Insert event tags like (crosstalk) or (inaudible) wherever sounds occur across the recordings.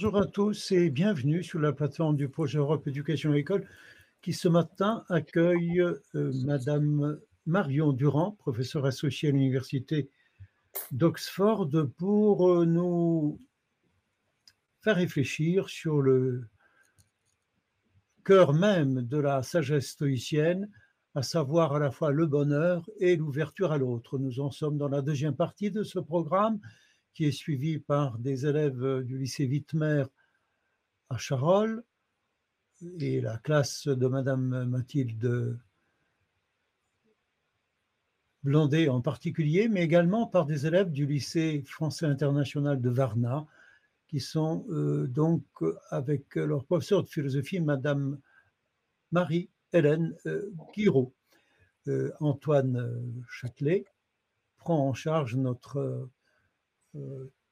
Bonjour à tous et bienvenue sur la plateforme du projet Europe Éducation École qui ce matin accueille euh, Madame Marion Durand, professeure associée à l'Université d'Oxford, pour euh, nous faire réfléchir sur le cœur même de la sagesse stoïcienne, à savoir à la fois le bonheur et l'ouverture à l'autre. Nous en sommes dans la deuxième partie de ce programme qui est suivi par des élèves du lycée Wittmer à Charolles et la classe de Madame Mathilde Blondet en particulier, mais également par des élèves du lycée français international de Varna, qui sont euh, donc avec leur professeur de philosophie, Madame Marie-Hélène euh, Guiraud. Euh, Antoine Châtelet prend en charge notre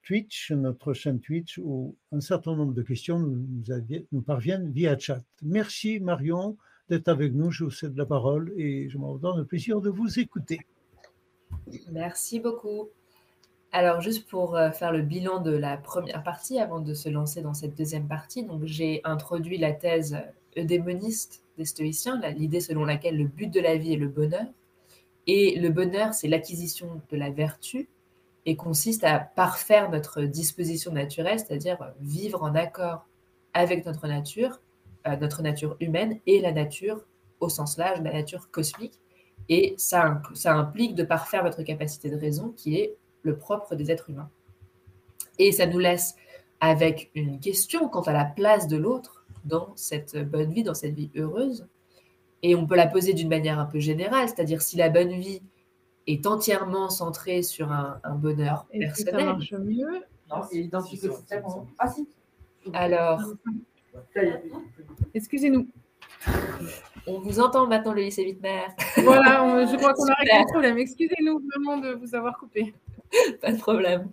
Twitch, notre chaîne Twitch, où un certain nombre de questions nous, parviennent via chat. Merci Marion d'être avec nous. Je vous cède la parole et je m'en donne le plaisir de vous écouter. Merci beaucoup. Alors, juste pour euh, faire le bilan de la première partie, avant de se lancer dans cette deuxième partie, j'ai introduit la thèse eudémoniste des stoïciens, l'idée selon laquelle le but de la vie est le bonheur. Et le bonheur, c'est l'acquisition de la vertu et consiste à parfaire notre disposition naturelle, c'est-à-dire vivre en accord avec notre nature, euh, notre nature humaine et la nature au sens large, la nature cosmique. Et ça, ça implique de parfaire votre capacité de raison qui est le propre des êtres humains. Et ça nous laisse avec une question quant à la place de l'autre dans cette bonne vie, dans cette vie heureuse. Et on peut la poser d'une manière un peu générale, c'est-à-dire si la bonne vie est entièrement centrée sur un, bonheur personnel. ça marche mieux Non, et dans Ah si. Alors. Excusez-nous. On vous entend maintenant, le lycée Wittmer. Voilà, je crois qu'on a réglé le problème. Excusez-nous vraiment de vous avoir coupé. (laughs) Pas de problème.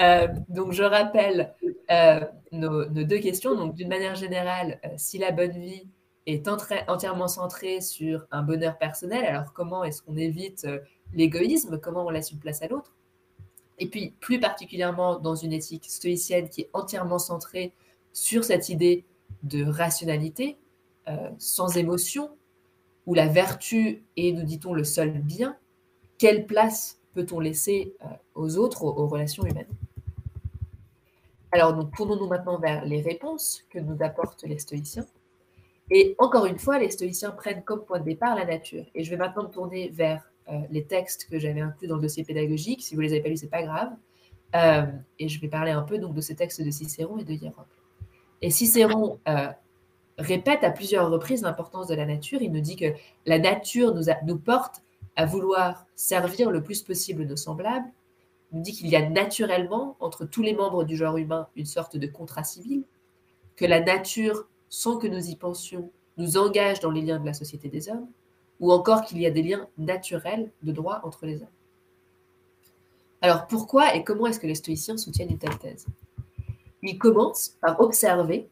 Euh, donc, je rappelle euh, nos, deux questions. Donc, d'une manière générale, euh, si la bonne vie est entièrement centrée sur un bonheur personnel, alors comment est-ce qu'on évite l'égoïsme, comment on laisse une place à l'autre Et puis, plus particulièrement dans une éthique stoïcienne qui est entièrement centrée sur cette idée de rationalité, sans émotion, où la vertu est, nous dit-on, le seul bien, quelle place peut-on laisser euh, aux autres, aux, relations humaines? Alors, donc, tournons-nous maintenant vers les réponses que nous apportent les stoïciens. Et encore une fois, les stoïciens prennent comme point de départ la nature. Et je vais maintenant me tourner vers euh, les textes que j'avais inclus dans le dossier pédagogique. Si vous ne les avez pas lus, ce n'est pas grave. Euh, et je vais parler un peu donc, de ces textes de Cicéron et de Hiérocle. Et Cicéron répète à plusieurs reprises l'importance de la nature. Il nous dit que la nature nous, nous porte à vouloir servir le plus possible nos semblables, nous dit qu'il y a naturellement entre tous les membres du genre humain une sorte de contrat civil, que la nature, sans que nous y pensions, nous engage dans les liens de la société des hommes, ou encore qu'il y a des liens naturels de droit entre les hommes. Alors pourquoi et comment est-ce que les stoïciens soutiennent une telle thèse? Ils commencent par observer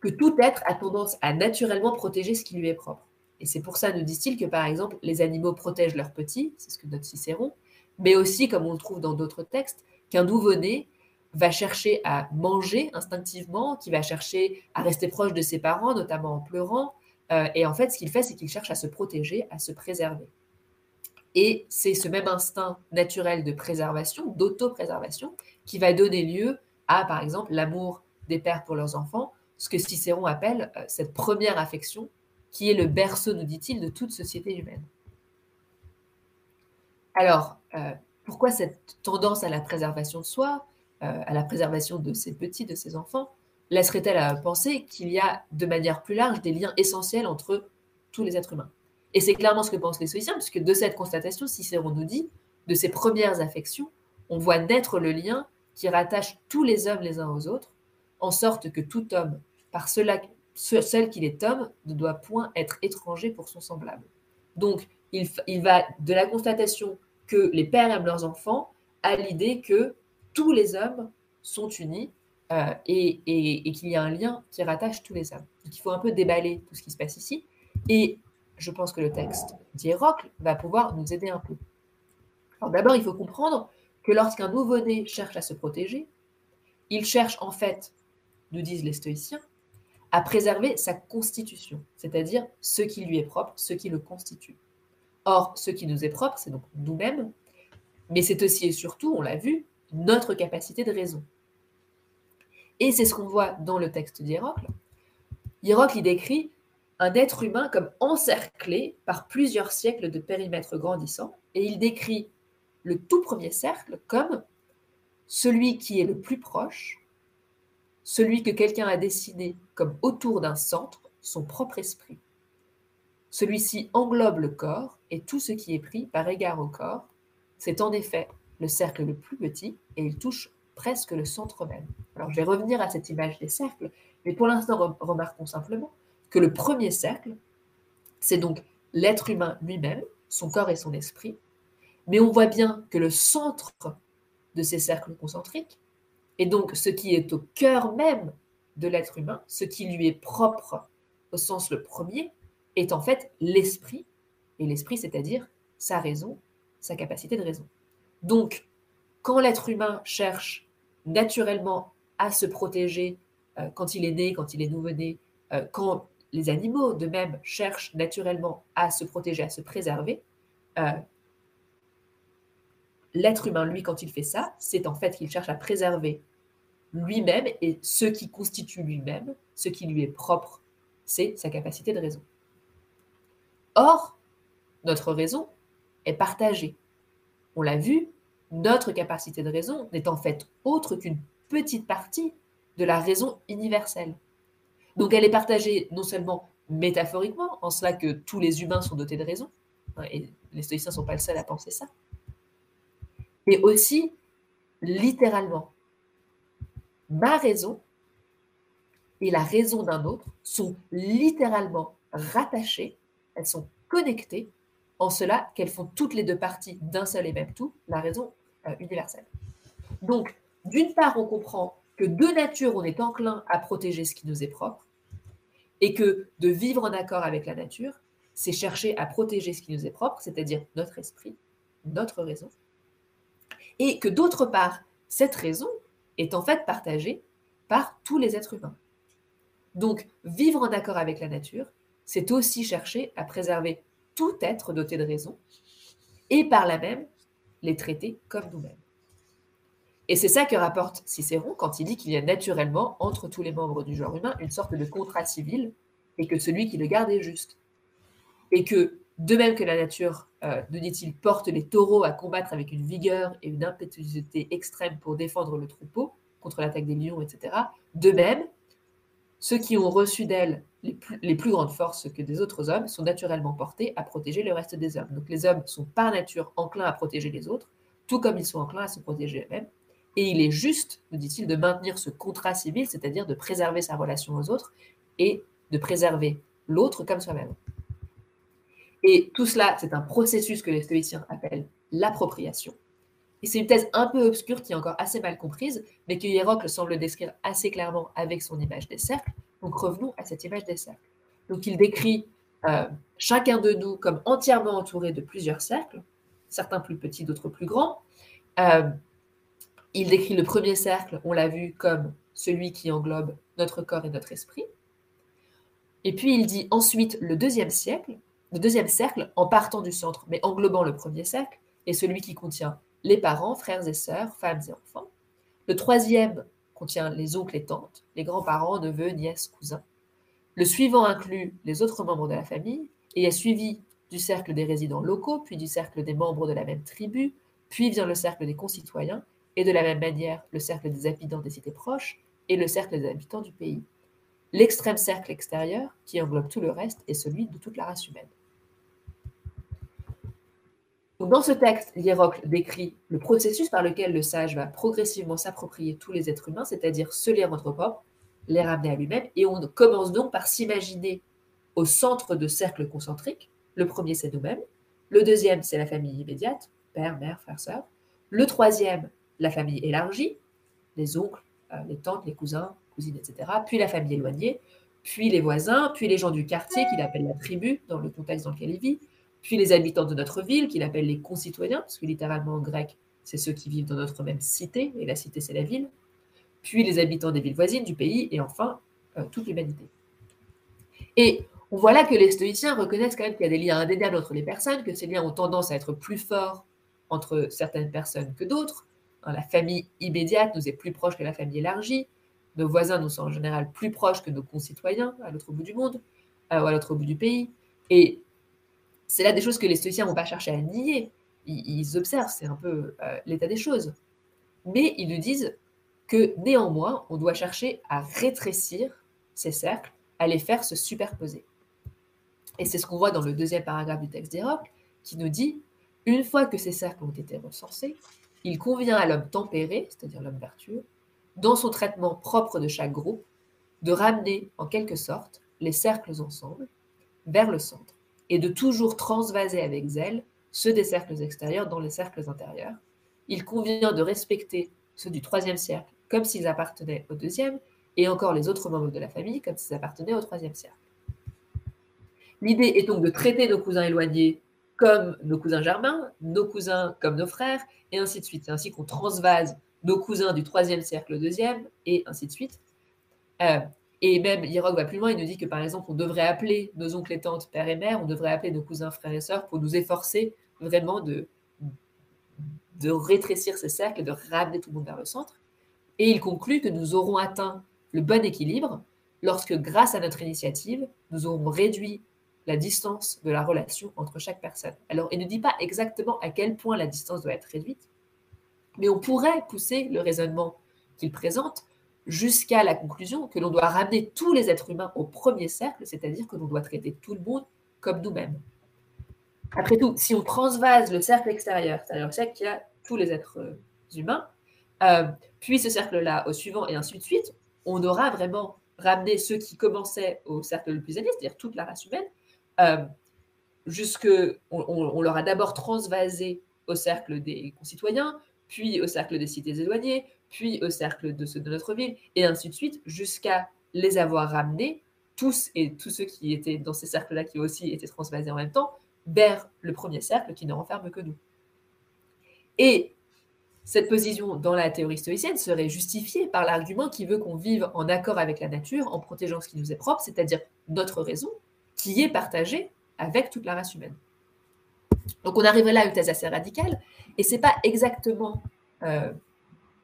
que tout être a tendance à naturellement protéger ce qui lui est propre. Et c'est pour ça, nous disent-ils, que par exemple, les animaux protègent leurs petits, c'est ce que note Cicéron, mais aussi, comme on le trouve dans d'autres textes, qu'un nouveau-né va chercher à manger instinctivement, qui va chercher à rester proche de ses parents, notamment en pleurant. Euh, et en fait, ce qu'il fait, c'est qu'il cherche à se protéger, à se préserver. Et c'est ce même instinct naturel de préservation, d'auto-préservation, qui va donner lieu à, par exemple, l'amour des pères pour leurs enfants, ce que Cicéron appelle euh, cette première affection qui est le berceau, nous dit-il, de toute société humaine. Alors, euh, pourquoi cette tendance à la préservation de soi, à la préservation de ses petits, de ses enfants, laisserait-elle à penser qu'il y a de manière plus large des liens essentiels entre tous les êtres humains? Et c'est clairement ce que pensent les stoïciens, puisque de cette constatation, Cicéron nous dit, de ces premières affections, on voit naître le lien qui rattache tous les hommes les uns aux autres, en sorte que tout homme, par cela celle qu'il est homme ne doit point être étranger pour son semblable. Donc, il, va de la constatation que les pères aiment leurs enfants à l'idée que tous les hommes sont unis euh, et, qu'il y a un lien qui rattache tous les hommes. Donc, il faut un peu déballer tout ce qui se passe ici. Et je pense que le texte d'Hérocle va pouvoir nous aider un peu. Alors d'abord, il faut comprendre que lorsqu'un nouveau-né cherche à se protéger, il cherche en fait nous disent les stoïciens, à préserver sa constitution, c'est-à-dire ce qui lui est propre, ce qui le constitue. Or, ce qui nous est propre, c'est donc nous-mêmes, mais c'est aussi et surtout, on l'a vu, notre capacité de raison. Et c'est ce qu'on voit dans le texte d'Hiérocle. Hiérocle y décrit un être humain comme encerclé par plusieurs siècles de périmètres grandissants, et il décrit le tout premier cercle comme celui qui est le plus proche, celui que quelqu'un a dessiné comme autour d'un centre, son propre esprit. Celui-ci englobe le corps et tout ce qui est pris par égard au corps. C'est en effet le cercle le plus petit et il touche presque le centre même. Alors je vais revenir à cette image des cercles, mais pour l'instant remarquons simplement que le premier cercle, c'est donc l'être humain lui-même, son corps et son esprit, mais on voit bien que le centre de ces cercles concentriques, et donc ce qui est au cœur même de l'être humain, ce qui lui est propre au sens le premier, est en fait l'esprit, et l'esprit c'est-à-dire sa raison, sa capacité de raison. Donc, quand l'être humain cherche naturellement à se protéger euh, quand il est né, quand il est nouveau-né, euh, quand les animaux de même cherchent naturellement à se protéger, à se préserver, euh, l'être humain, lui, quand il fait ça, c'est en fait qu'il cherche à préserver lui-même et ce qui constitue lui-même, ce qui lui est propre, c'est sa capacité de raison. Or, notre raison est partagée. On l'a vu, notre capacité de raison n'est en fait autre qu'une petite partie de la raison universelle. Donc elle est partagée non seulement métaphoriquement, en cela que tous les humains sont dotés de raison, hein, et les stoïciens ne sont pas le seul à penser ça, mais aussi littéralement. Ma raison et la raison d'un autre sont littéralement rattachées, elles sont connectées, en cela qu'elles font toutes les deux parties d'un seul et même tout, la raison euh. Donc, d'une part, on comprend que de nature, on est enclin à protéger ce qui nous est propre, et que de vivre en accord avec la nature, c'est chercher à protéger ce qui nous est propre, c'est-à-dire notre esprit, notre raison, et que d'autre part, cette raison est en fait partagée par tous les êtres humains. Donc, vivre en accord avec la nature, c'est aussi chercher à préserver tout être doté de raison, et par là même les traiter comme nous-mêmes. Et c'est ça que rapporte Cicéron quand il dit qu'il y a naturellement entre tous les membres du genre humain une sorte de contrat civil et que celui qui le garde est juste. Et que de même que la nature, euh, nous dit-il, porte les taureaux à combattre avec une vigueur et une impétuosité extrême pour défendre le troupeau contre l'attaque des lions, etc., de même, ceux qui ont reçu d'elle les plus, grandes forces que des autres hommes sont naturellement portés à protéger le reste des hommes. Donc les hommes sont par nature enclins à protéger les autres, tout comme ils sont enclins à se protéger eux-mêmes. Et il est juste, nous dit-il, de maintenir ce contrat civil, c'est-à-dire de préserver sa relation aux autres et de préserver l'autre comme soi-même. Et tout cela, c'est un processus que les stoïciens appellent l'appropriation. Et c'est une thèse un peu obscure qui est encore assez mal comprise, mais que Hiérocle semble décrire assez clairement avec son image des cercles. Donc revenons à cette image des cercles. Donc il décrit euh, chacun de nous comme entièrement entouré de plusieurs cercles, certains plus petits, d'autres plus grands. Euh, il décrit le premier cercle, on l'a vu, comme celui qui englobe notre corps et notre esprit. Et puis il dit ensuite le deuxième siècle, le deuxième cercle, en partant du centre, mais englobant le premier cercle, est celui qui contient les parents, frères et sœurs, femmes et enfants. Le troisième contient les oncles et tantes, les grands-parents, neveux, nièces, cousins. Le suivant inclut les autres membres de la famille et est suivi du cercle des résidents locaux, puis du cercle des membres de la même tribu, puis vient le cercle des concitoyens, et de la même manière le cercle des habitants des cités proches et le cercle des habitants du pays. L'extrême cercle extérieur, qui englobe tout le reste, est celui de toute la race humaine dans ce texte, Hiérocle décrit le processus par lequel le sage va progressivement s'approprier tous les êtres humains, c'est-à-dire se les rendre propres, les ramener à lui-même, et on commence donc par s'imaginer au centre de cercles concentriques. Le premier, c'est nous-mêmes. Le deuxième, c'est la famille immédiate, père, mère, frère, sœur. Le troisième, la famille élargie, les oncles, euh, les tantes, les cousins, cousines, etc. Puis la famille éloignée, puis les voisins, puis les gens du quartier qu'il appelle la tribu, dans le contexte dans lequel il vit, puis les habitants de notre ville, qu'il appelle les concitoyens, parce que littéralement en grec, c'est ceux qui vivent dans notre même cité, et la cité, c'est la ville, puis les habitants des villes voisines du pays, et enfin euh, toute l'humanité. Et on voit là que les stoïciens reconnaissent quand même qu'il y a des liens indéniables entre les personnes, que ces liens ont tendance à être plus forts entre certaines personnes que d'autres. La famille immédiate nous est plus proche que la famille élargie. Nos voisins nous sont en général plus proches que nos concitoyens à l'autre bout du monde euh, ou à l'autre bout du pays. Et c'est là des choses que les stoïciens ne vont pas chercher à nier. Ils, observent, c'est un peu euh, l'état des choses. Mais ils nous disent que néanmoins, on doit chercher à rétrécir ces cercles, à les faire se superposer. Et c'est ce qu'on voit dans le deuxième paragraphe du texte d'Hérocle, qui nous dit une fois que ces cercles ont été recensés, il convient à l'homme tempéré, c'est-à-dire l'homme vertueux, dans son traitement propre de chaque groupe, de ramener en quelque sorte les cercles ensemble vers le centre et de toujours transvaser avec zèle ceux des cercles extérieurs dans les cercles intérieurs. Il convient de respecter ceux du troisième cercle comme s'ils appartenaient au deuxième et encore les autres membres de la famille comme s'ils appartenaient au troisième cercle. L'idée est donc de traiter nos cousins éloignés comme nos cousins germains, nos cousins comme nos frères, et ainsi de suite. C'est ainsi qu'on transvase nos cousins du troisième cercle au deuxième, et ainsi de suite. Euh, et même, Hirok va plus loin, il nous dit que par exemple, on devrait appeler nos oncles et tantes, père et mère, on devrait appeler nos cousins, frères et sœurs pour nous efforcer vraiment de, de rétrécir ces cercles, de ramener tout le monde vers le centre. Et il conclut que nous aurons atteint le bon équilibre lorsque, grâce à notre initiative, nous aurons réduit la distance de la relation entre chaque personne. Alors, il ne dit pas exactement à quel point la distance doit être réduite, mais on pourrait pousser le raisonnement qu'il présente jusqu'à la conclusion que l'on doit ramener tous les êtres humains au premier cercle, c'est-à-dire que l'on doit traiter tout le monde comme nous-mêmes. Après tout, si on transvase le cercle extérieur, c'est-à-dire le cercle qui a tous les êtres euh, humains, euh, puis ce cercle-là au suivant et ainsi de suite, on aura vraiment ramené ceux qui commençaient au cercle le plus élevé, c'est-à-dire toute la race humaine, euh, jusque, on, a d'abord transvasé au cercle des concitoyens, puis au cercle des cités éloignées, puis au cercle de ceux de notre ville, et ainsi de suite, jusqu'à les avoir ramenés, tous et tous ceux qui étaient dans ces cercles-là, qui aussi étaient transvasés en même temps, vers le premier cercle qui ne renferme que nous. Et cette position dans la théorie stoïcienne serait justifiée par l'argument qui veut qu'on vive en accord avec la nature, en protégeant ce qui nous est propre, c'est-à-dire notre raison, qui est partagée avec toute la race humaine. Donc on arrive là à une thèse assez radicale, et c'est pas exactement euh,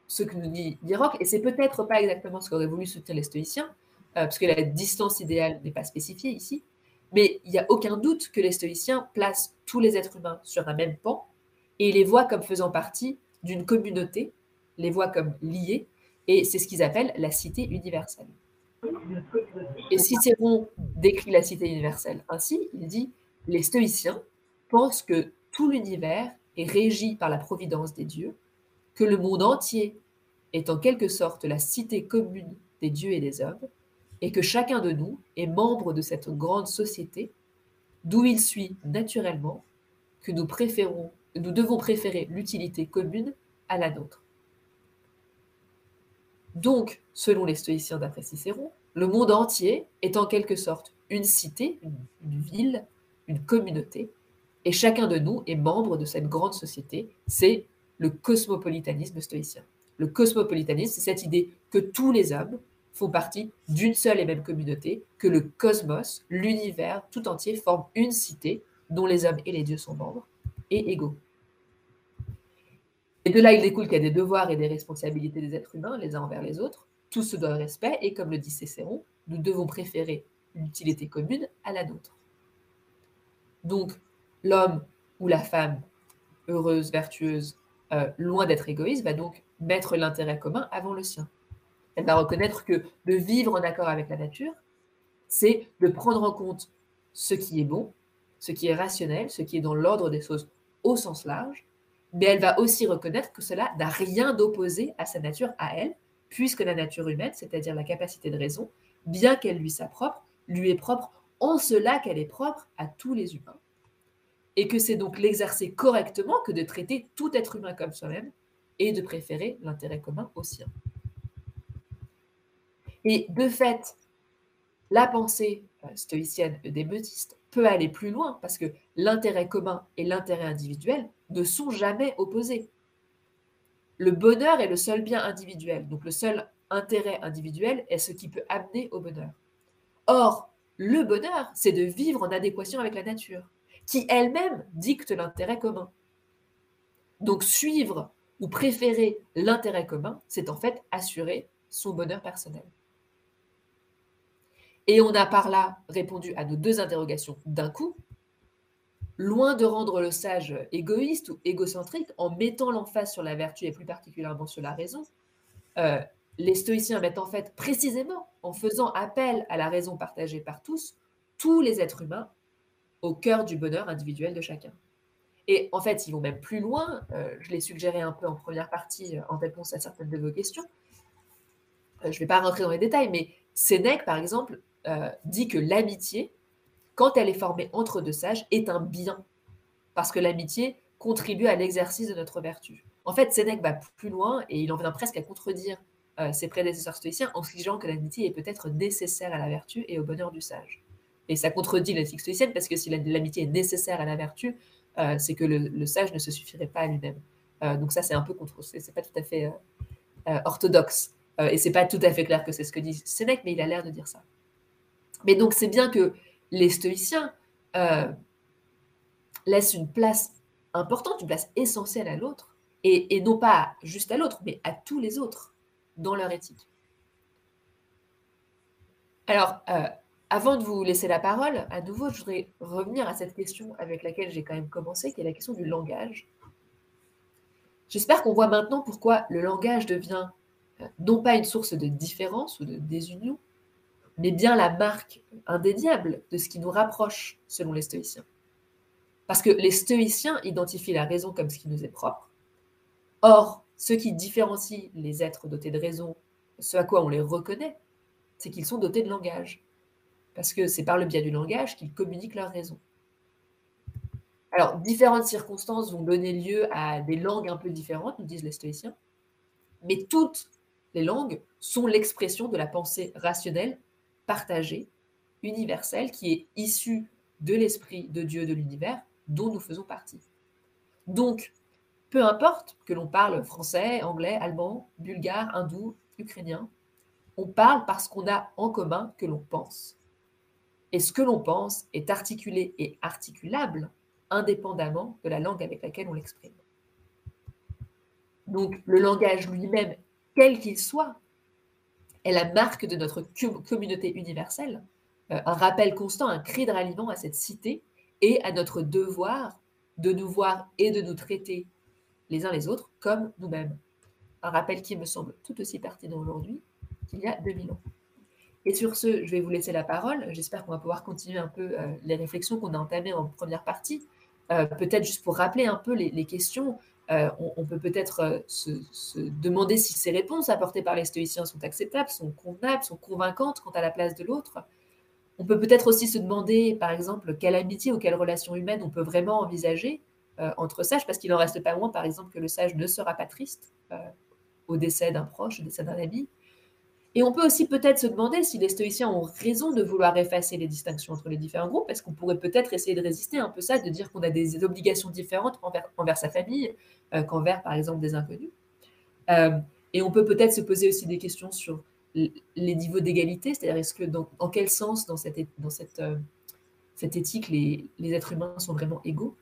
ce que nous dit Diroc, et c'est peut-être pas exactement ce qu'auraient voulu soutenir les stoïciens, euh, parce que la distance idéale n'est pas spécifiée ici, mais il n'y a aucun doute que les stoïciens placent tous les êtres humains sur un même pan, et les voient comme faisant partie d'une communauté, les voient comme liés, et c'est ce qu'ils appellent la cité universelle. Et Cicéron décrit la cité universelle ainsi, il dit, les stoïciens pensent que tout l'univers est régi par la providence des dieux, que le monde entier est en quelque sorte la cité commune des dieux et des hommes, et que chacun de nous est membre de cette grande société, d'où il suit naturellement que nous, préférons, nous devons préférer l'utilité commune à la nôtre. Donc, selon les stoïciens d'après Cicéron, le monde entier est en quelque sorte une cité, une, ville, une communauté, et chacun de nous est membre de cette grande société. C'est le cosmopolitanisme stoïcien. Le cosmopolitanisme, c'est cette idée que tous les hommes font partie d'une seule et même communauté, que le cosmos, l'univers tout entier forme une cité dont les hommes et les dieux sont membres et égaux. Et de là, il découle qu'il y a des devoirs et des responsabilités des êtres humains les uns envers les autres. Tout se doit respect et comme le dit Cicéron, nous devons préférer l'utilité commune à la nôtre. Donc, l'homme ou la femme heureuse, vertueuse, euh, loin d'être égoïste, va donc mettre l'intérêt commun avant le sien. Elle va reconnaître que de vivre en accord avec la nature, c'est de prendre en compte ce qui est bon, ce qui est rationnel, ce qui est dans l'ordre des choses au sens large, mais elle va aussi reconnaître que cela n'a rien d'opposé à sa nature, à elle, puisque la nature humaine, c'est-à-dire la capacité de raison, bien qu'elle lui soit lui est propre en cela qu'elle est propre à tous les humains. Et que c'est donc l'exercer correctement que de traiter tout être humain comme soi-même et de préférer l'intérêt commun au sien. Et de fait, la pensée euh, stoïcienne des peut aller plus loin parce que l'intérêt commun et l'intérêt individuel ne sont jamais opposés. Le bonheur est le seul bien individuel, donc le seul intérêt individuel est ce qui peut amener au bonheur. Or, le bonheur, c'est de vivre en adéquation avec la nature, qui elle-même dicte l'intérêt commun. Donc suivre ou préférer l'intérêt commun, c'est en fait assurer son bonheur personnel. Et on a par là répondu à nos deux interrogations d'un coup, loin de rendre le sage égoïste ou égocentrique en mettant l'emphase sur la vertu et plus particulièrement sur la raison. Euh, les stoïciens mettent en fait précisément, en faisant appel à la raison partagée par tous, tous les êtres humains au cœur du bonheur individuel de chacun. Et en fait, ils vont même plus loin. Euh, je l'ai suggéré un peu en première partie euh, en réponse à certaines de vos questions. je ne vais pas rentrer dans les détails, mais Sénèque, par exemple, dit que l'amitié, quand elle est formée entre deux sages, est un bien, parce que l'amitié contribue à l'exercice de notre vertu. En fait, Sénèque va plus loin et il en vient presque à contredire euh, ses prédécesseurs stoïciens en exigeant que l'amitié est peut-être nécessaire à la vertu et au bonheur du sage. Et ça contredit l'éthique stoïcienne parce que si l'amitié est nécessaire à la vertu, euh, c'est que le, sage ne se suffirait pas à lui-même. Euh, donc ça, c'est un peu contre, c'est pas tout à fait orthodoxe et c'est pas tout à fait clair que c'est ce que dit Sénèque, mais il a l'air de dire ça. Mais donc c'est bien que les stoïciens euh, laissent une place importante, une place essentielle à l'autre, et, non pas juste à l'autre, mais à tous les autres dans leur éthique. Alors, euh, avant de vous laisser la parole, à nouveau, je voudrais revenir à cette question avec laquelle j'ai quand même commencé, qui est la question du langage. J'espère qu'on voit maintenant pourquoi le langage devient euh, non pas une source de différence ou de désunion, mais bien la marque indéniable de ce qui nous rapproche, selon les stoïciens. Parce que les stoïciens identifient la raison comme ce qui nous est propre. Or, ce qui différencie les êtres dotés de raison, ce à quoi on les reconnaît, c'est qu'ils sont dotés de langage. Parce que c'est par le biais du langage qu'ils communiquent leur raison. Alors, différentes circonstances vont donner lieu à des langues un peu différentes, nous disent les stoïciens, mais toutes les langues sont l'expression de la pensée rationnelle partagé, universel, qui est issu de l'esprit de Dieu de l'univers dont nous faisons partie. Donc, peu importe que l'on parle français, anglais, allemand, bulgare, hindou, ukrainien, on parle parce qu'on a en commun que l'on pense. Et ce que l'on pense est articulé et articulable indépendamment de la langue avec laquelle on l'exprime. Donc le langage lui-même, quel qu'il soit, est la marque de notre communauté universelle, euh, un rappel constant, un cri de ralliement à cette cité et à notre devoir de nous voir et de nous traiter les uns les autres comme nous-mêmes. Un rappel qui me semble tout aussi pertinent aujourd'hui qu'il y a 2000 ans. Et sur ce, je vais vous laisser la parole. J'espère qu'on va pouvoir continuer un peu euh, les réflexions qu'on a entamées en première partie. Euh, peut-être juste pour rappeler un peu les questions, euh, on, peut peut-être euh, se, demander si ces réponses apportées par les stoïciens sont acceptables, sont convenables, sont convaincantes quant à la place de l'autre. On peut peut-être aussi se demander, par exemple, quelle amitié ou quelle relation humaine on peut vraiment envisager entre sages, parce qu'il n'en reste pas moins, par exemple, que le sage ne sera pas triste au décès d'un proche, au décès d'un ami, et on peut aussi peut-être se demander si les stoïciens ont raison de vouloir effacer les distinctions entre les différents groupes, parce qu'on pourrait peut-être essayer de résister un peu ça, de dire qu'on a des obligations différentes envers, sa famille euh, qu'envers, par exemple, des inconnus? Euh, et on peut peut-être se poser aussi des questions sur les niveaux d'égalité, c'est-à-dire est-ce que dans, en quel sens dans cette, euh, éthique les, êtres humains sont vraiment égaux?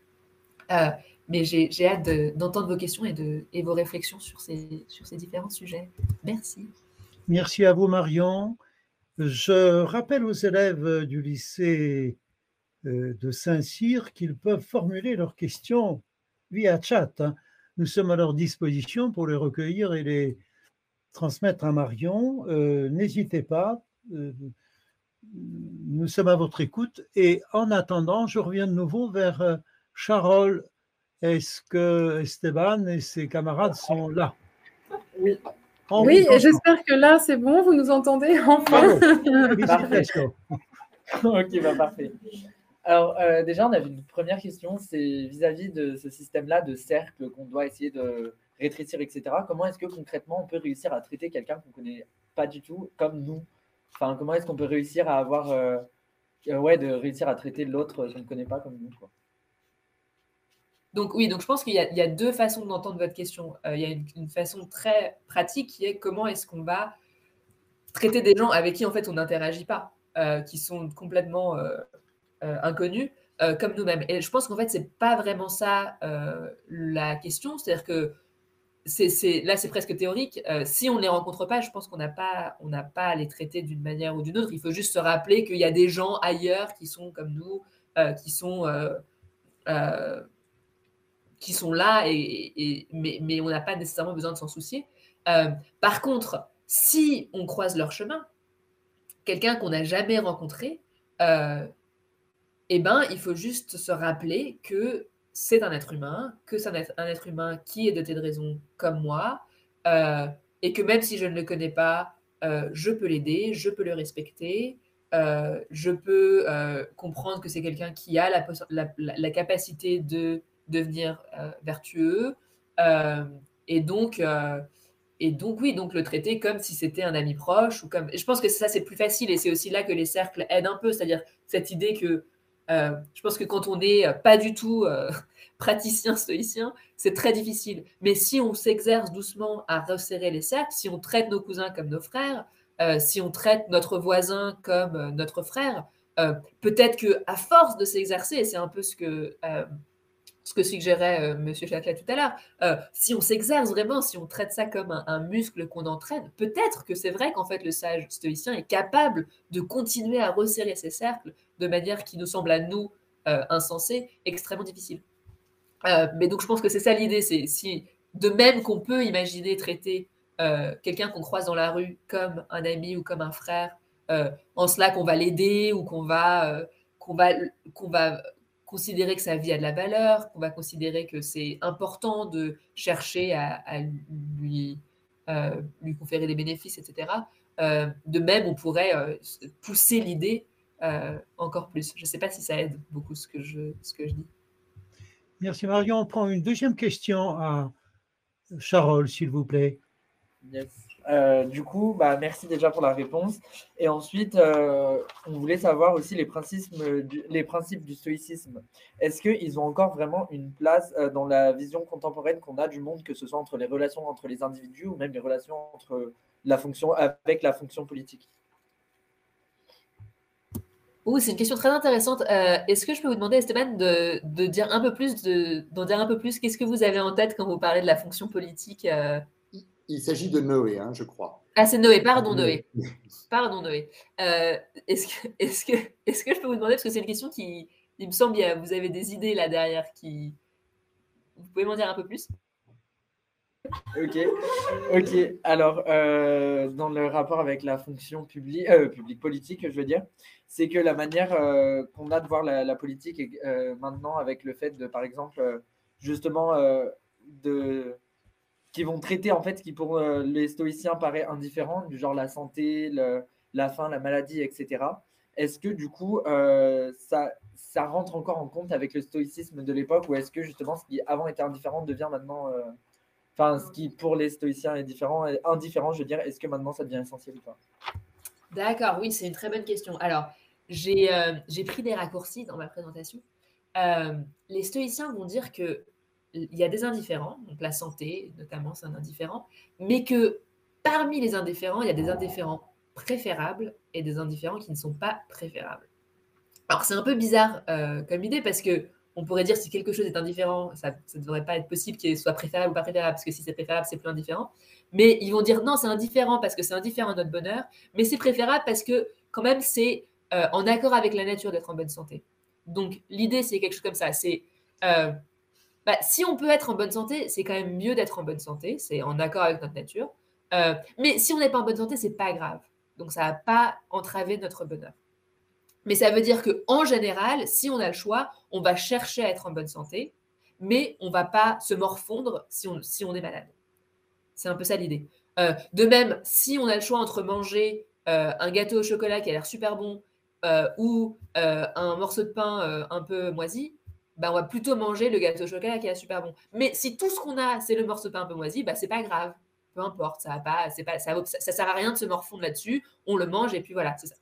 mais j'ai hâte d'entendre vos questions et, vos réflexions sur ces différents sujets. Merci. Merci à vous, Marion. Je rappelle aux élèves du lycée euh, de Saint-Cyr qu'ils peuvent formuler leurs questions via chat. Hein. Nous sommes à leur disposition pour les recueillir et les transmettre à Marion. Euh, n'hésitez pas, euh, nous sommes à votre écoute. Et en attendant, je reviens de nouveau vers Charol. Est-ce que Esteban et ses camarades sont là? Oui oui, et j'espère que là, c'est bon, vous nous entendez enfin. (laughs) (laughs) ok, bah, parfait. Alors, euh, déjà, on avait une première question, c'est vis-à-vis de ce système-là de cercle qu'on doit essayer de rétrécir, etc. Comment est-ce que concrètement on peut réussir à traiter quelqu'un qu'on ne connaît pas du tout, comme nous? Enfin, comment est-ce qu'on peut réussir à avoir, euh, euh, ouais, de réussir à traiter l'autre qu'on ne connaît pas comme nous quoi? Donc oui, donc je pense qu'il y, a deux façons d'entendre votre question. Euh, il y a une, façon très pratique qui est comment est-ce qu'on va traiter des gens avec qui en fait on n'interagit pas, qui sont complètement inconnus, comme nous-mêmes. Et je pense qu'en fait c'est pas vraiment ça la question, c'est-à-dire que là, c'est presque théorique. si on ne les rencontre pas, je pense qu'on n'a pas, n'a pas à les traiter d'une manière ou d'une autre. Il faut juste se rappeler qu'il y a des gens ailleurs qui sont comme nous, qui sont qui sont là, et, mais, on n'a pas nécessairement besoin de s'en soucier. Euh, par contre, si on croise leur chemin, quelqu'un qu'on n'a jamais rencontré, euh, eh ben, il faut juste se rappeler que c'est un être humain, que c'est un, être humain qui est doté de raison comme moi, euh, et que même si je ne le connais pas, je peux l'aider, je peux le respecter, je peux comprendre que c'est quelqu'un qui a la capacité de devenir euh, vertueux. Euh, et donc, euh, et donc, oui, donc le traiter comme si c'était un ami proche. Ou comme... je pense que ça, c'est plus facile et c'est aussi là que les cercles aident un peu. C'est-à-dire cette idée que je pense que quand on n'est pas du tout (laughs) praticien stoïcien, c'est très difficile. Mais si on s'exerce doucement à resserrer les cercles, si on traite nos cousins comme nos frères, si on traite notre voisin comme notre frère, peut-être que à force de s'exercer, et c'est un peu ce que ce que suggérait euh, M. Châtelet tout à l'heure, euh, si on s'exerce vraiment, si on traite ça comme un, muscle qu'on entraîne, peut-être que c'est vrai qu'en fait le sage stoïcien est capable de continuer à resserrer ses cercles de manière qui nous semble à nous euh, insensée, extrêmement difficile. mais donc je pense que c'est ça l'idée, c'est si de même qu'on peut imaginer traiter quelqu'un qu'on croise dans la rue comme un ami ou comme un frère, en cela qu'on va l'aider ou qu'on va, qu'on va considérer que sa vie a de la valeur, qu'on va considérer que c'est important de chercher à, lui, euh, lui conférer des bénéfices, etc. Euh, de même, on pourrait euh, pousser l'idée encore plus. Je ne sais pas si ça aide beaucoup ce que je, ce que je dis. Merci Marion. On prend une deuxième question à Charles, s'il vous plaît. Yes. Euh, du coup, bah, merci déjà pour la réponse. Et ensuite, euh, on voulait savoir aussi les principes du, les principes du stoïcisme. Est-ce qu'ils ont encore vraiment une place euh, dans la vision contemporaine qu'on a du monde, que ce soit entre les relations entre les individus ou même les relations entre la fonction, avec la fonction politique? C'est une question très intéressante. Est-ce que je peux vous demander, Esteban, de dire un peu plus, d'en dire un peu plus? Qu'est-ce que vous avez en tête quand vous parlez de la fonction politique il s'agit de Noé, hein, je crois. Ah, c'est Noé, pardon Noé. Pardon Noé. Euh, est-ce, que, est, que, est que je peux vous demander, parce que c'est une question qui, il me semble, vous avez des idées là derrière qui... Vous pouvez m'en dire un peu plus? Ok, ok. Alors, euh, dans le rapport avec la fonction publique, euh, publique politique, je veux dire, c'est que la manière qu'on a de voir la, la politique maintenant, avec le fait de, par exemple, justement, de qui vont traiter en fait ce qui pour euh, les stoïciens paraît indifférent, du genre la santé, la faim, la maladie, etc. Est-ce que du coup euh, ça, ça rentre encore en compte avec le stoïcisme de l'époque ou est-ce que justement ce qui avant était indifférent devient maintenant, euh, enfin ce qui pour les stoïciens est différent, est indifférent, je veux dire, est-ce que maintenant ça devient essentiel ou pas? D'accord, oui, c'est une très bonne question. Alors j'ai pris des raccourcis dans ma présentation. les stoïciens vont dire que il y a des indifférents, donc la santé notamment, c'est un indifférent, mais que parmi les indifférents, il y a des indifférents préférables et des indifférents qui ne sont pas préférables. Alors c'est un peu bizarre euh, comme idée parce que on pourrait dire si quelque chose est indifférent, ça ne devrait pas être possible qu'il soit préférable ou pas préférable, parce que si c'est préférable, c'est plus indifférent. Mais ils vont dire non, c'est indifférent parce que c'est indifférent à notre bonheur, mais c'est préférable parce que quand même c'est euh, en accord avec la nature d'être en bonne santé. Donc l'idée c'est quelque chose comme ça, c'est euh, bah, si on peut être en bonne santé, c'est quand même mieux d'être en bonne santé, c'est en accord avec notre nature. Euh, mais si on n'est pas en bonne santé, c'est pas grave. Donc ça va pas entraver notre bonheur. Mais ça veut dire que en général, si on a le choix, on va chercher à être en bonne santé, mais on va pas se morfondre si on, si on est malade. C'est un peu ça l'idée. Euh, de même, si on a le choix entre manger euh, un gâteau au chocolat qui a l'air super bon ou un morceau de pain un peu moisi, bah, on va plutôt manger le gâteau au chocolat qui est super bon. Mais si tout ce qu'on a, c'est le morceau de pain un peu moisi, bah, c'est pas grave. Peu importe, ça va pas, c'est pas, ça, sert à rien de se morfondre là-dessus. On le mange et puis voilà, c'est ça.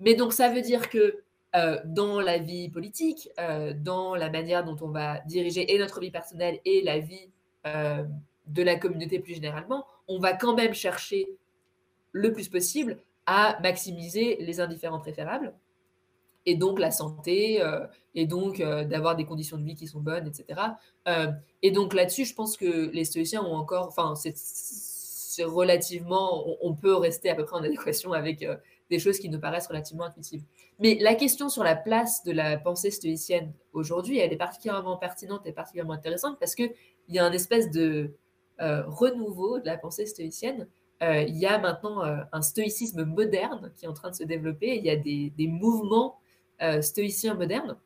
Mais donc, ça veut dire que euh, dans la vie politique, euh, dans la manière dont on va diriger et notre vie personnelle et la vie euh, de la communauté plus généralement, on va quand même chercher le plus possible à maximiser les indifférents préférables, et donc la santé, euh, et donc euh, d'avoir des conditions de vie qui sont bonnes, etc. Euh, et donc là-dessus, je pense que les stoïciens ont encore, enfin, c'est relativement, on, peut rester à peu près en adéquation avec des choses qui nous paraissent relativement intuitives. Mais la question sur la place de la pensée stoïcienne aujourd'hui, elle est particulièrement pertinente et particulièrement intéressante parce qu'il y a un espèce de renouveau de la pensée stoïcienne il y a maintenant un stoïcisme moderne qui est en train de se développer. Il y a des, mouvements stoïcien moderne.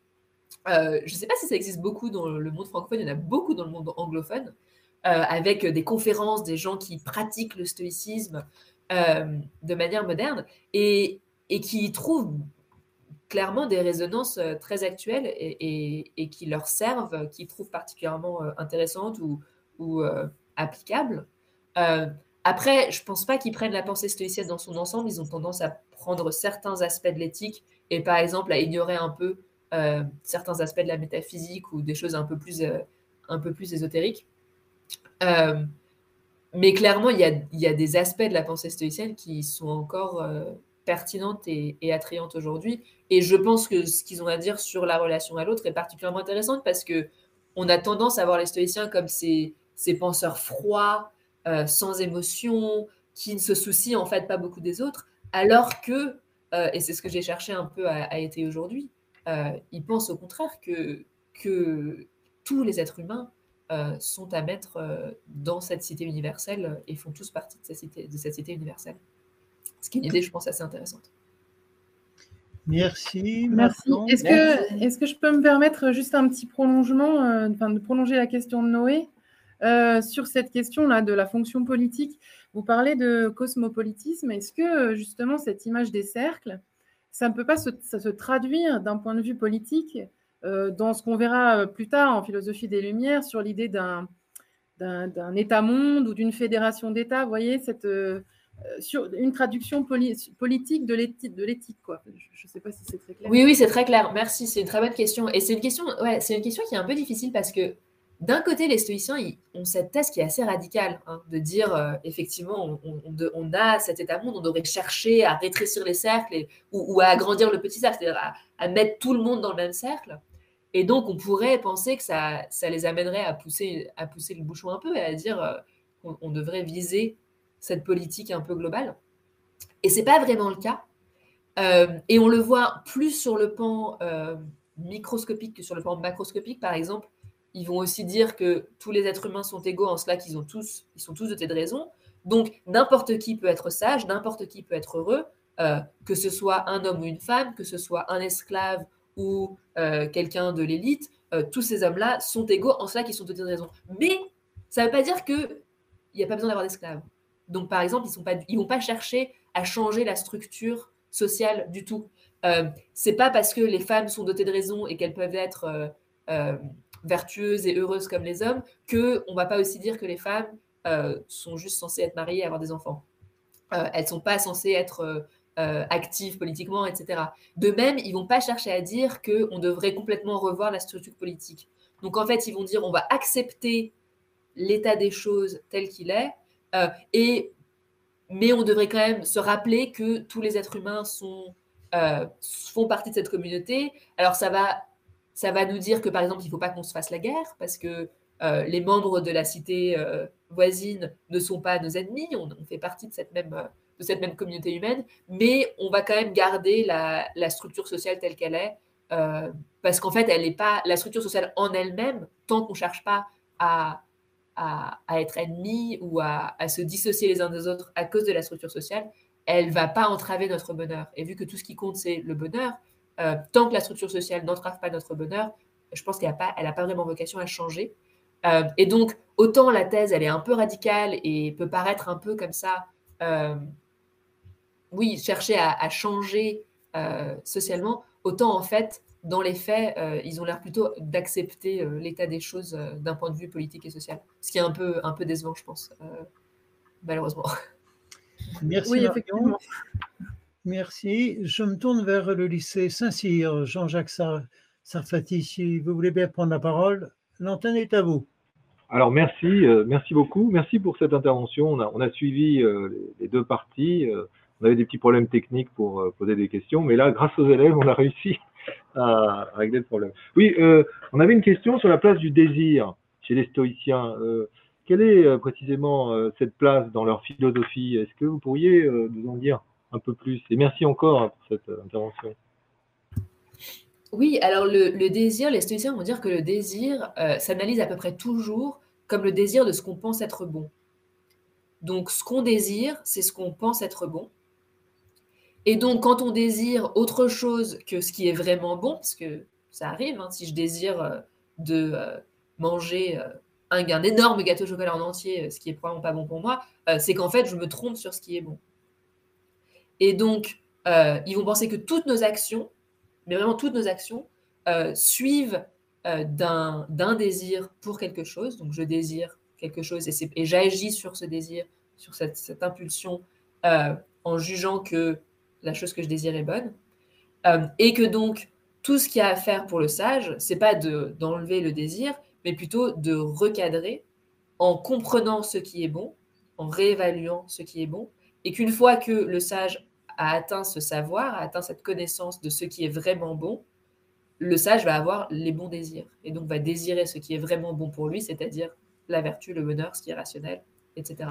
Euh, je ne sais pas si ça existe beaucoup dans le monde francophone, il y en a beaucoup dans le monde anglophone, euh, avec des conférences, des gens qui pratiquent le stoïcisme de manière moderne et, qui trouvent clairement des résonances très actuelles et, qui leur servent, qui trouvent particulièrement intéressantes ou applicables. après, je ne pense pas qu'ils prennent la pensée stoïcienne dans son ensemble, ils ont tendance à prendre certains aspects de l'éthique et par exemple à ignorer un peu euh, certains aspects de la métaphysique ou des choses un peu plus, euh, un peu plus ésotériques. Euh, mais clairement, il y, a, y, a, des aspects de la pensée stoïcienne qui sont encore pertinentes et, et attrayantes aujourd'hui. Et je pense que ce qu'ils ont à dire sur la relation à l'autre est particulièrement intéressant parce que on a tendance à voir les stoïciens comme ces, ces penseurs froids, sans émotion, qui ne se soucient en fait pas beaucoup des autres, alors que euh, et c'est ce que j'ai cherché un peu à, être aujourd'hui, euh, ils pensent au contraire que, que tous les êtres humains euh, sont à mettre dans cette cité universelle et font tous partie de cette cité, de cette cité universelle. Ce qui est une idée, je pense, assez intéressante. Merci. Merci. Est-ce que, est que je peux me permettre juste un petit prolongement, de prolonger la question de Noé? Sur cette question-là de la fonction politique vous parlez de cosmopolitisme. Est-ce que justement cette image des cercles, ça ne peut pas se, se traduire d'un point de vue politique euh, dans ce qu'on verra plus tard en philosophie des Lumières sur l'idée d'un, d'un, État-monde ou d'une fédération d'États Vous voyez, cette, euh, une traduction politique de l'éthique. Je ne sais pas si c'est très clair. Oui, oui, c'est très clair. Merci, c'est une très bonne question. Et c'est une question, ouais, c'est une question qui est un peu difficile parce que d'un côté, les stoïciens ont cette thèse qui est assez radicale, hein, de dire euh, effectivement, on, a cet état-monde, on devrait chercher à rétrécir les cercles ou, à agrandir le petit cercle, c'est-à-dire à, mettre tout le monde dans le même cercle. Et donc, on pourrait penser que ça, les amènerait à pousser, à pousser le bouchon un peu et à dire euh, qu'on devrait viser cette politique un peu globale. Et c'est pas vraiment le cas. Euh, et on le voit plus sur le pan microscopique que sur le pan macroscopique, par exemple ils vont aussi dire que tous les êtres humains sont égaux en cela qu'ils ont tous, ils sont tous dotés de raison. Donc n'importe qui peut être sage, n'importe qui peut être heureux, euh, que ce soit un homme ou une femme, que ce soit un esclave ou euh, quelqu'un de l'élite, euh, tous ces hommes-là sont égaux en cela qu'ils sont dotés de raison. Mais ça ne veut pas dire qu'il n'y a pas besoin d'avoir d'esclaves. Donc par exemple, ils ne vont pas chercher à changer la structure sociale du tout. c'est pas parce que les femmes sont dotées de raison et qu'elles peuvent être vertueuses et heureuses comme les hommes, que on va pas aussi dire que les femmes euh, sont juste censées être mariées et avoir des enfants. Euh, elles sont pas censées être euh, actives politiquement, etc. De même, ils vont pas chercher à dire qu'on devrait complètement revoir la structure politique. Donc en fait, ils vont dire on va accepter l'état des choses tel qu'il est, et, mais on devrait quand même se rappeler que tous les êtres humains sont, font partie de cette communauté. Alors ça va ça va nous dire que, par exemple, il ne faut pas qu'on se fasse la guerre parce que euh, les membres de la cité euh, voisine ne sont pas nos ennemis, on, fait partie de cette, même, de cette même communauté humaine, mais on va quand même garder la, structure sociale telle qu'elle est, euh, parce qu'en fait, elle n'est pas la structure sociale en elle-même, tant qu'on ne cherche pas à, être ennemis ou à, se dissocier les uns des autres à cause de la structure sociale, elle ne va pas entraver notre bonheur. Et vu que tout ce qui compte, c'est le bonheur, euh, tant que la structure sociale n'entrave pas notre bonheur, je pense qu'elle n'a pas, pas vraiment vocation à changer. Euh, et donc, autant la thèse, elle est un peu radicale et peut paraître un peu comme ça, euh, oui, chercher à, changer socialement, autant en fait, dans les faits, ils ont l'air plutôt d'accepter l'état des choses d'un point de vue politique et social. Ce qui est un peu, un peu décevant, je pense, malheureusement. Merci, oui, effectivement. Merci. Je me tourne vers le lycée Saint-Cyr. Jean-Jacques Sarfati, si vous voulez bien prendre la parole, l'antenne est à vous. Alors merci, euh, merci beaucoup, merci pour cette intervention. On a, suivi euh, les, deux parties. Euh, on avait des petits problèmes techniques pour poser des questions, mais là, grâce aux élèves, on a réussi (laughs) à, régler le problème. Oui, on avait une question sur la place du désir chez les stoïciens. quelle est précisément cette place dans leur philosophie? Est-ce que vous pourriez nous en dire un peu plus Et merci encore hein, pour cette intervention. Oui, alors le, désir, les stoïciens vont dire que le désir euh, s'analyse à peu près toujours comme le désir de ce qu'on pense être bon. Donc ce qu'on désire, c'est ce qu'on pense être bon. Et donc quand on désire autre chose que ce qui est vraiment bon, parce que ça arrive, hein, si je désire euh, de euh, manger un, un, énorme gâteau au chocolat en entier, ce qui est probablement pas bon pour moi, c'est qu'en fait je me trompe sur ce qui est bon. Et donc ils vont penser que toutes nos actions mais vraiment toutes nos actions euh, suivent euh, d'un désir pour quelque chose. Donc je désire quelque chose et, j'agis sur ce désir, sur cette, impulsion, euh, en jugeant que la chose que je désire est bonne. et que donc tout ce qu'il y a à faire pour le sage, c'est pas d'enlever le désir, mais plutôt de recadrer en comprenant ce qui est bon, en réévaluant ce qui est bon, et qu'une fois que le sage a atteint ce savoir, a atteint cette connaissance de ce qui est vraiment bon, le sage va avoir les bons désirs et donc va désirer ce qui est vraiment bon pour lui, c'est-à-dire la vertu, le bonheur, ce qui est rationnel, etc.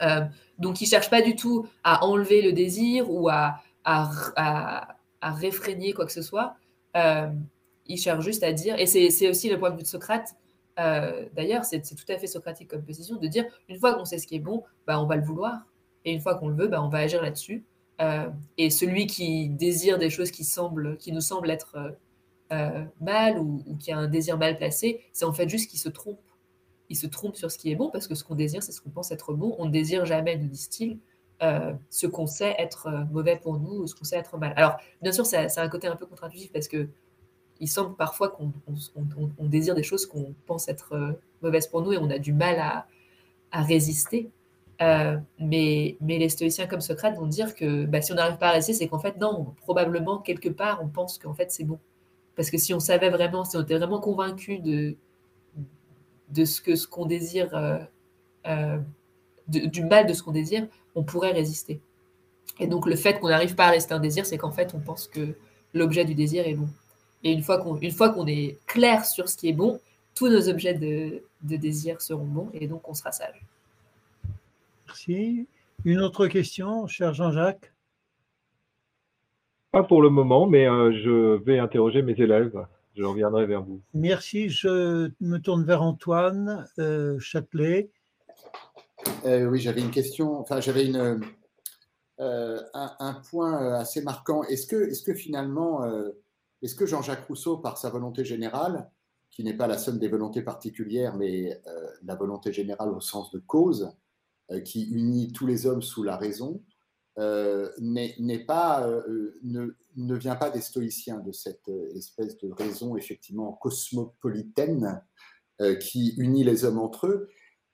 Euh, donc il ne cherche pas du tout à enlever le désir ou à, à, réfréner quoi que ce soit. Euh, il cherche juste à dire, et c'est aussi le point de vue de Socrate, euh, d'ailleurs, c'est tout à fait socratique comme position, de dire, une fois qu'on sait ce qui est bon, bah, on va le vouloir, et une fois qu'on le veut, bah, on va agir là-dessus. Euh, et celui qui désire des choses qui, semblent, qui nous semblent être euh, euh, mal ou, qui a un désir mal placé, c'est en fait juste qu'il se trompe. Il se trompe sur ce qui est bon parce que ce qu'on désire, c'est ce qu'on pense être bon. On ne désire jamais, nous disent-ils, ce qu'on sait être mauvais pour nous ou ce qu'on sait être mal. Alors, bien sûr, c'est un côté un peu contre-intuitif parce que il semble parfois qu'on désire des choses qu'on pense être mauvaises pour nous et on a du mal à, à résister. Euh, mais, les stoïciens comme Socrate vont dire que bah, si on n'arrive pas à rester, c'est qu'en fait, non, probablement, quelque part, on pense qu'en fait, c'est bon. Parce que si on savait vraiment, si on était vraiment convaincu de, ce qu'on désire, euh, euh, du mal de ce qu'on désire, on pourrait résister. Et donc, le fait qu'on n'arrive pas à rester un désir, c'est qu'en fait, on pense que l'objet du désir est bon. Et une fois qu'on est clair sur ce qui est bon, tous nos objets de désir seront bons et donc on sera sage. Merci. Une autre question, cher Jean-Jacques? Pas pour le moment, mais euh, je vais interroger mes élèves. Je reviendrai vers vous. Merci. Je me tourne vers Antoine euh, Châtelet. Euh, oui, j'avais une question. Enfin, j'avais une, un, point assez marquant. Est-ce que, est que finalement, est-ce que Jean-Jacques Rousseau, par sa volonté générale, qui n'est pas la somme des volontés particulières, mais la volonté générale au sens de cause, euh, qui unit tous les hommes sous la raison, euh, n'est pas, euh, ne, ne, vient pas des stoïciens, de cette espèce de raison effectivement cosmopolitaine qui unit les hommes entre eux.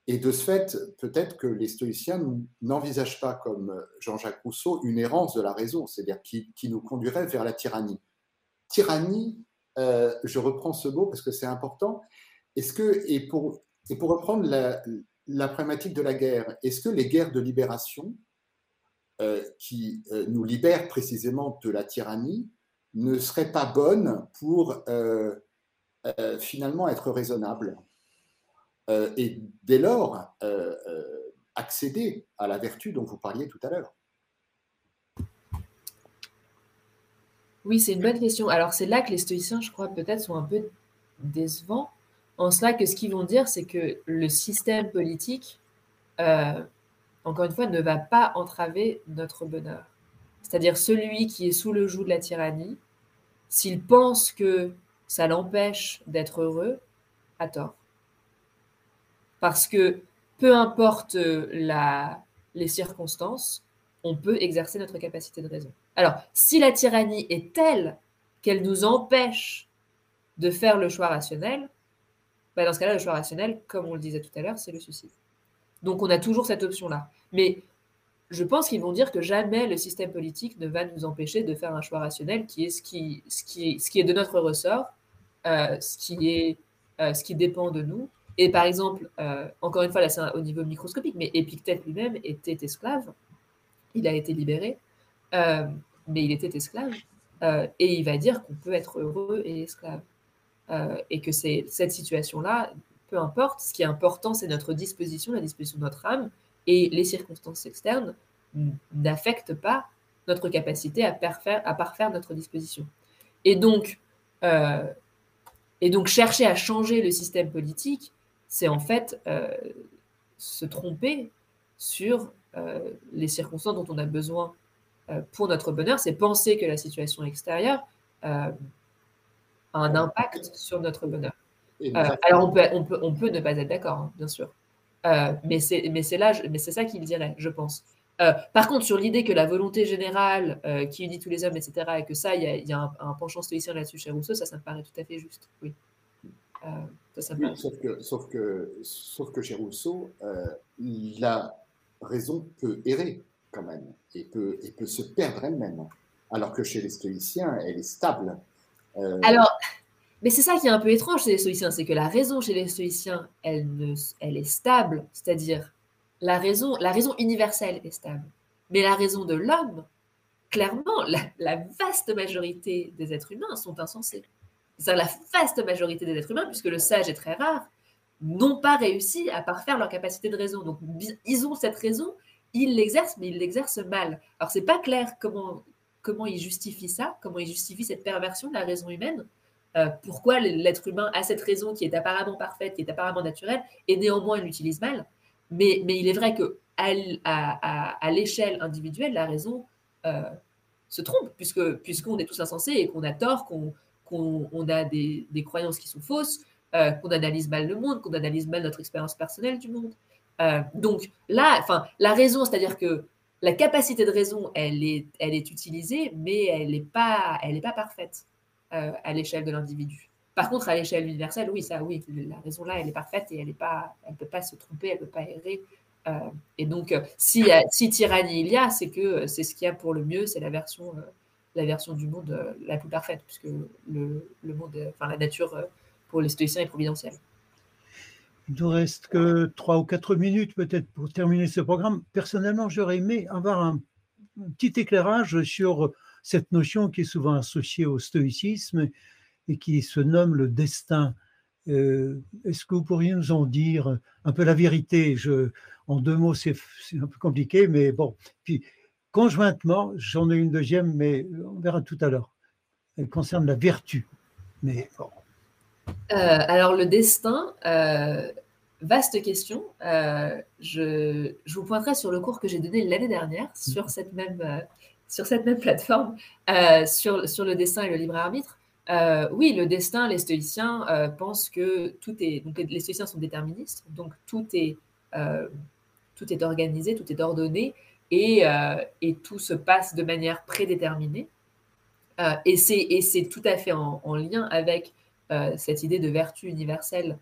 Et de ce fait, peut-être que les stoïciens n'envisagent pas comme Jean-Jacques Rousseau une errance de la raison, c'est-à-dire qui, qui, nous conduirait vers la tyrannie. Tyrannie, je reprends ce mot parce que c'est important. Est-ce que, et pour, et pour reprendre la, la problématique de la guerre. Est-ce que les guerres de libération, euh, qui euh, nous libèrent précisément de la tyrannie, ne seraient pas bonnes pour euh, finalement être raisonnables et dès lors accéder à la vertu dont vous parliez tout à l'heure? Oui, c'est une bonne question. Alors c'est là que les stoïciens, je crois, peut-être sont un peu décevants en cela que ce qu'ils vont dire, c'est que le système politique, euh, encore une fois, ne va pas entraver notre bonheur. C'est-à-dire celui qui est sous le joug de la tyrannie, s'il pense que ça l'empêche d'être heureux, a tort. Parce que peu importe la, les circonstances, on peut exercer notre capacité de raison. Alors, si la tyrannie est telle qu'elle nous empêche de faire le choix rationnel, bah, dans ce cas-là, le choix rationnel, comme on le disait tout à l'heure, c'est le suicide. Donc on a toujours cette option-là. Mais je pense qu'ils vont dire que jamais le système politique ne va nous empêcher de faire un choix rationnel qui est ce qui, ce qui, ce qui est de notre ressort, euh, ce, qui est, euh, ce qui dépend de nous, Et par exemple, euh, encore une fois, là c'est au niveau microscopique, mais Épictète lui-même était esclave. Il a été libéré, mais il était esclave. et il va dire qu'on peut être heureux et esclave. Et que c'est cette situation-là, peu importe, ce qui est important, c'est notre disposition, la disposition de notre âme, et les circonstances externes n'affectent pas notre capacité à parfaire, notre disposition. Et donc, euh, et donc, chercher à changer le système politique, c'est en fait euh, se tromper sur euh, les circonstances dont on a besoin pour notre bonheur. C'est penser que la situation extérieure a un impact sur notre bonheur. alors, on peut, on, peut, on peut ne pas être d'accord, hein, bien sûr. mais c'est là, mais c'est ça qu'il dirait, je pense. Euh, par contre, sur l'idée que la volonté générale euh, qui unit tous les hommes, etc., et que ça, il y a, un, penchant stoïcien là-dessus chez Rousseau, ça, ça me paraît tout à fait juste. Oui. Euh, sauf, que, sauf, que, sauf que chez Rousseau, la raison peut errer quand même, et peut, et peut se perdre elle-même, alors que chez les stoïciens, elle est stable. Alors, mais c'est ça qui est un peu étrange chez les stoïciens, c'est que la raison chez les stoïciens, elle, est stable, c'est-à-dire la raison, la raison universelle est stable. Mais la raison de l'homme, clairement, la, vaste majorité des êtres humains sont insensés. cest la vaste majorité des êtres humains, puisque le sage est très rare, n'ont pas réussi à parfaire leur capacité de raison. Donc, ils ont cette raison, ils l'exercent, mais ils l'exercent mal. Alors, c'est pas clair comment, comment ils justifient ça, comment ils justifient cette perversion de la raison humaine. Euh, pourquoi l'être humain a cette raison qui est apparemment parfaite, qui est apparemment naturelle, et néanmoins il l'utilise mal? Mais, il est vrai que à, l'échelle individuelle, la raison euh, se trompe, puisque puisqu'on est tous insensés et qu'on a tort, qu'on a des, croyances qui sont fausses, euh, qu'on analyse mal le monde, qu'on analyse mal notre expérience personnelle du monde. Donc là, la raison, c'est-à-dire que la capacité de raison, elle est, elle est utilisée, mais elle n'est pas, pas parfaite à l'échelle de l'individu. Par contre, à l'échelle universelle, oui, ça, oui, la raison là, elle est parfaite et elle ne peut pas se tromper, elle ne peut pas errer. Euh, et donc, euh, si, si, tyrannie il y a, c'est que euh, c'est ce qu'il y a pour le mieux, c'est la version, la version du monde la plus parfaite, puisque le, le monde, enfin la nature pour les stoïciens est providentielle. Il nous reste que trois ou quatre minutes peut-être pour terminer ce programme. Personnellement, j'aurais aimé avoir un, petit éclairage sur cette notion qui est souvent associée au stoïcisme et qui se nomme le destin. Euh, est-ce que vous pourriez nous en dire un peu la vérité? Je, En deux mots, c'est un peu compliqué, mais bon. Puis, conjointement, j'en ai une deuxième, mais on verra tout à l'heure. Elle concerne la vertu. Mais bon. Euh, alors, le destin, euh, vaste question. Je, je, vous pointerai sur le cours que j'ai donné l'année dernière sur cette même, sur cette même plateforme, sur, sur le destin et le libre arbitre. Euh, oui, le destin, les stoïciens euh, pensent que tout est. Donc, les stoïciens sont déterministes, donc tout est, euh, tout est organisé, tout est ordonné et, et, tout se passe de manière prédéterminée. et c'est tout à fait en, lien avec cette idée de vertu universelle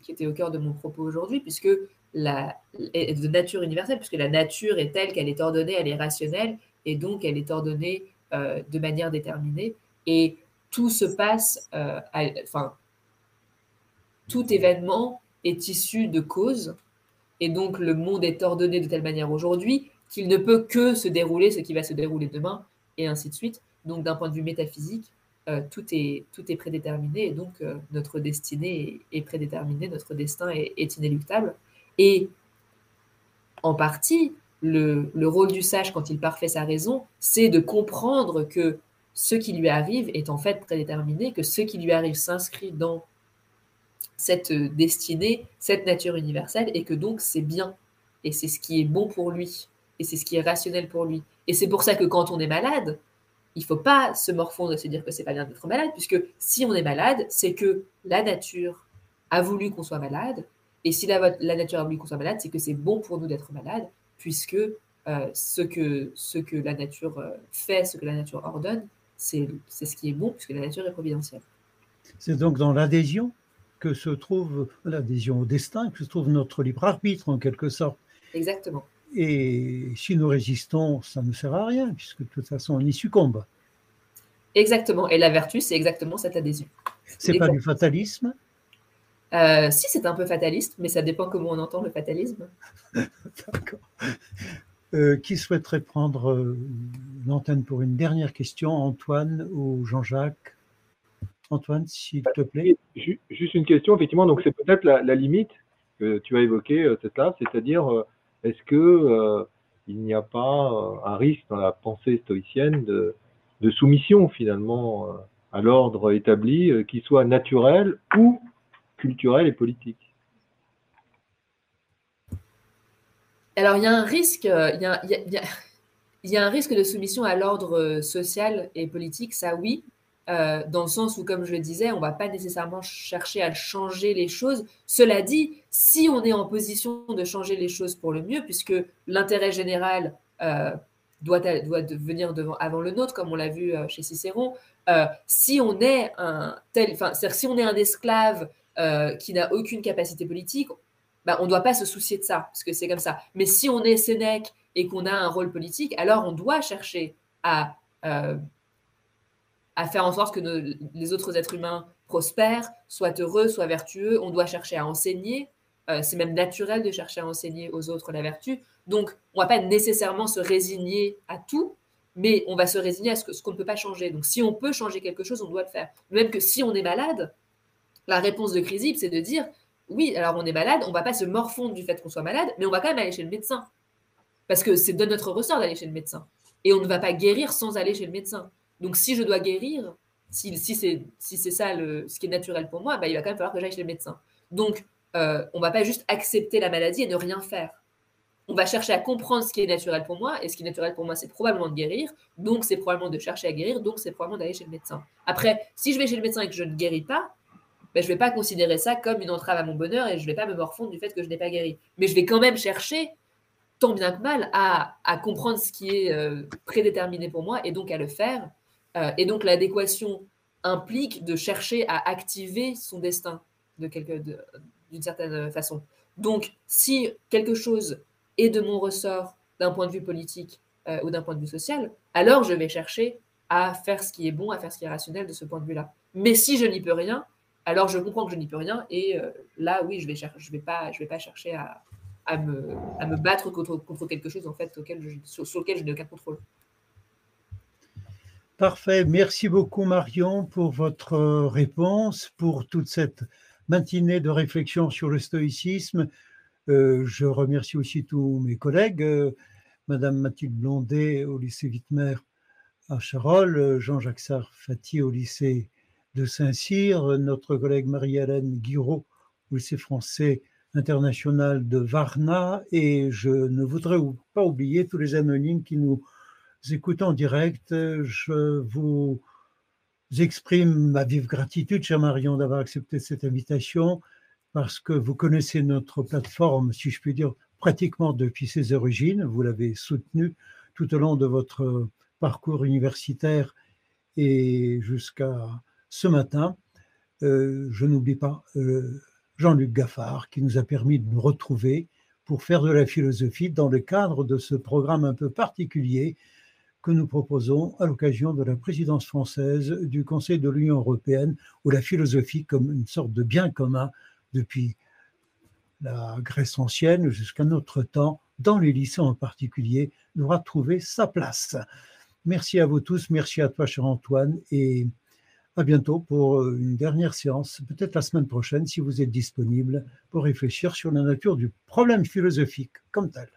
qui était au cœur de mon propos aujourd'hui, puisque la, de nature universelle, puisque la nature est telle qu'elle est ordonnée, elle est rationnelle, et donc elle est ordonnée de manière déterminée. Et tout se passe, euh, enfin, tout événement est issu de causes, et donc le monde est ordonné de telle manière aujourd'hui qu'il ne peut que se dérouler ce qui va se dérouler demain, et ainsi de suite. Donc d'un point de vue métaphysique, euh, tout, est, tout est prédéterminé, et donc euh, notre destinée est, prédéterminée, notre destin est, inéluctable. Et en partie, le, le, rôle du sage quand il parfait sa raison, c'est de comprendre que ce qui lui arrive est en fait prédéterminé, que ce qui lui arrive s'inscrit dans cette destinée, cette nature universelle, et que donc c'est bien, et c'est ce qui est bon pour lui, et c'est ce qui est rationnel pour lui. Et c'est pour ça que quand on est malade, il faut pas se morfondre et se dire que c'est pas bien d'être malade, puisque si on est malade, c'est que la nature a voulu qu'on soit malade, et si la, la nature a voulu qu'on soit malade, c'est que c'est bon pour nous d'être malade, puisque euh, ce, que, ce que la nature euh, fait, ce que la nature ordonne, c'est ce qui est bon, puisque la nature est providentielle. C'est donc dans l'adhésion que se trouve l'adhésion au destin, que se trouve notre libre arbitre en quelque sorte. Exactement. Et si nous résistons, ça ne sert à rien, puisque de toute façon, on y succombe. Exactement. Et la vertu, c'est exactement cette adhésion. C'est pas du fatalisme Euh, si, c'est un peu fataliste, mais ça dépend comment on entend le fatalisme. (laughs) D'accord. Euh, qui souhaiterait prendre euh, l'antenne pour une dernière question Antoine ou Jean-Jacques? Antoine, s'il te plaît. Juste une question, effectivement, donc c'est peut-être la, limite que tu as évoquée, c'est là, c'est-à-dire est-ce que il n'y a pas un risque dans la pensée stoïcienne de, de soumission finalement à l'ordre établi, qui soit naturel ou culturel et politique. Alors, il y a un risque, il y a, un risque de soumission à l'ordre social et politique, ça oui, euh, dans le sens où, comme je le disais, on ne va pas nécessairement chercher à changer les choses. Cela dit, si on est en position de changer les choses pour le mieux, puisque l'intérêt général euh, doit, doit venir devant, avant le nôtre, comme on l'a vu euh, chez Cicéron, si on est un tel, enfin, si on est un esclave euh, qui n'a aucune capacité politique, bah, on ne doit pas se soucier de ça, parce que c'est comme ça. Mais si on est Sénèque et qu'on a un rôle politique, alors on doit chercher à, euh, faire en sorte que les autres êtres humains prospèrent, soient heureux, soient vertueux. On doit chercher à enseigner. Euh, c'est même naturel de chercher à enseigner aux autres la vertu. Donc, on ne va pas nécessairement se résigner à tout, mais on va se résigner à ce qu'on ne peut pas changer. Donc, si on peut changer quelque chose, on doit le faire. Même que si on est malade, la réponse de Chrysip, c'est de dire oui, alors on est malade, on va pas se morfondre du fait qu'on soit malade, mais on va quand même aller chez le médecin. Parce que c'est de notre ressort d'aller chez le médecin. Et on ne va pas guérir sans aller chez le médecin. Donc si je dois guérir, si, si c'est si ça le, ce qui est naturel pour moi, bah, il va quand même falloir que j'aille chez le médecin. Donc euh, on ne va pas juste accepter la maladie et ne rien faire. On va chercher à comprendre ce qui est naturel pour moi, et ce qui est naturel pour moi, c'est probablement de guérir, donc c'est probablement de chercher à guérir, donc c'est probablement d'aller chez le médecin. Après, si je vais chez le médecin et que je ne guéris pas, ben, je ne vais pas considérer ça comme une entrave à mon bonheur et je ne vais pas me morfondre du fait que je n'ai pas guéri. Mais je vais quand même chercher, tant bien que mal, à, comprendre ce qui est euh, prédéterminé pour moi et donc à le faire. Euh, et donc l'adéquation implique de chercher à activer son destin de d'une certaine façon. Donc si quelque chose est de mon ressort d'un point de vue politique euh, ou d'un point de vue social, alors je vais chercher à faire ce qui est bon, à faire ce qui est rationnel de ce point de vue-là. Mais si je n'y peux rien, alors je comprends que je n'y peux rien et euh, là, oui, je vais je vais pas, je vais pas chercher à, à, me, à me, battre contre, contre, quelque chose en fait auquel sur, lequel je n'ai aucun contrôle. Parfait. Merci beaucoup Marion pour votre réponse, pour toute cette matinée de réflexion sur le stoïcisme. Euh, je remercie aussi tous mes collègues, euh, Madame Mathilde Blondet au lycée Wittmer à Charolles, Jean-Jacques Sarfati au lycée de Saint-Cyr, notre collègue Marie-Hélène Guiraud au lycée français international de Varna, et je ne voudrais pas oublier tous les anonymes qui nous écoutent en direct. Je vous exprime ma vive gratitude, cher Marion, d'avoir accepté cette invitation, parce que vous connaissez notre plateforme, si je puis dire, pratiquement depuis ses origines. Vous l'avez soutenue tout au long de votre parcours universitaire et jusqu'à ce matin, euh, je n'oublie pas euh, Jean-Luc Gaffard qui nous a permis de nous retrouver pour faire de la philosophie dans le cadre de ce programme un peu particulier que nous proposons à l'occasion de la présidence française du Conseil de l'Union européenne, où la philosophie, comme une sorte de bien commun depuis la Grèce ancienne jusqu'à notre temps, dans les lycées en particulier, devra trouver sa place. Merci à vous tous, merci à toi, cher Antoine, et à bientôt pour euh, une dernière séance, peut-être la semaine prochaine si vous êtes disponible pour réfléchir sur la nature du problème philosophique comme tel.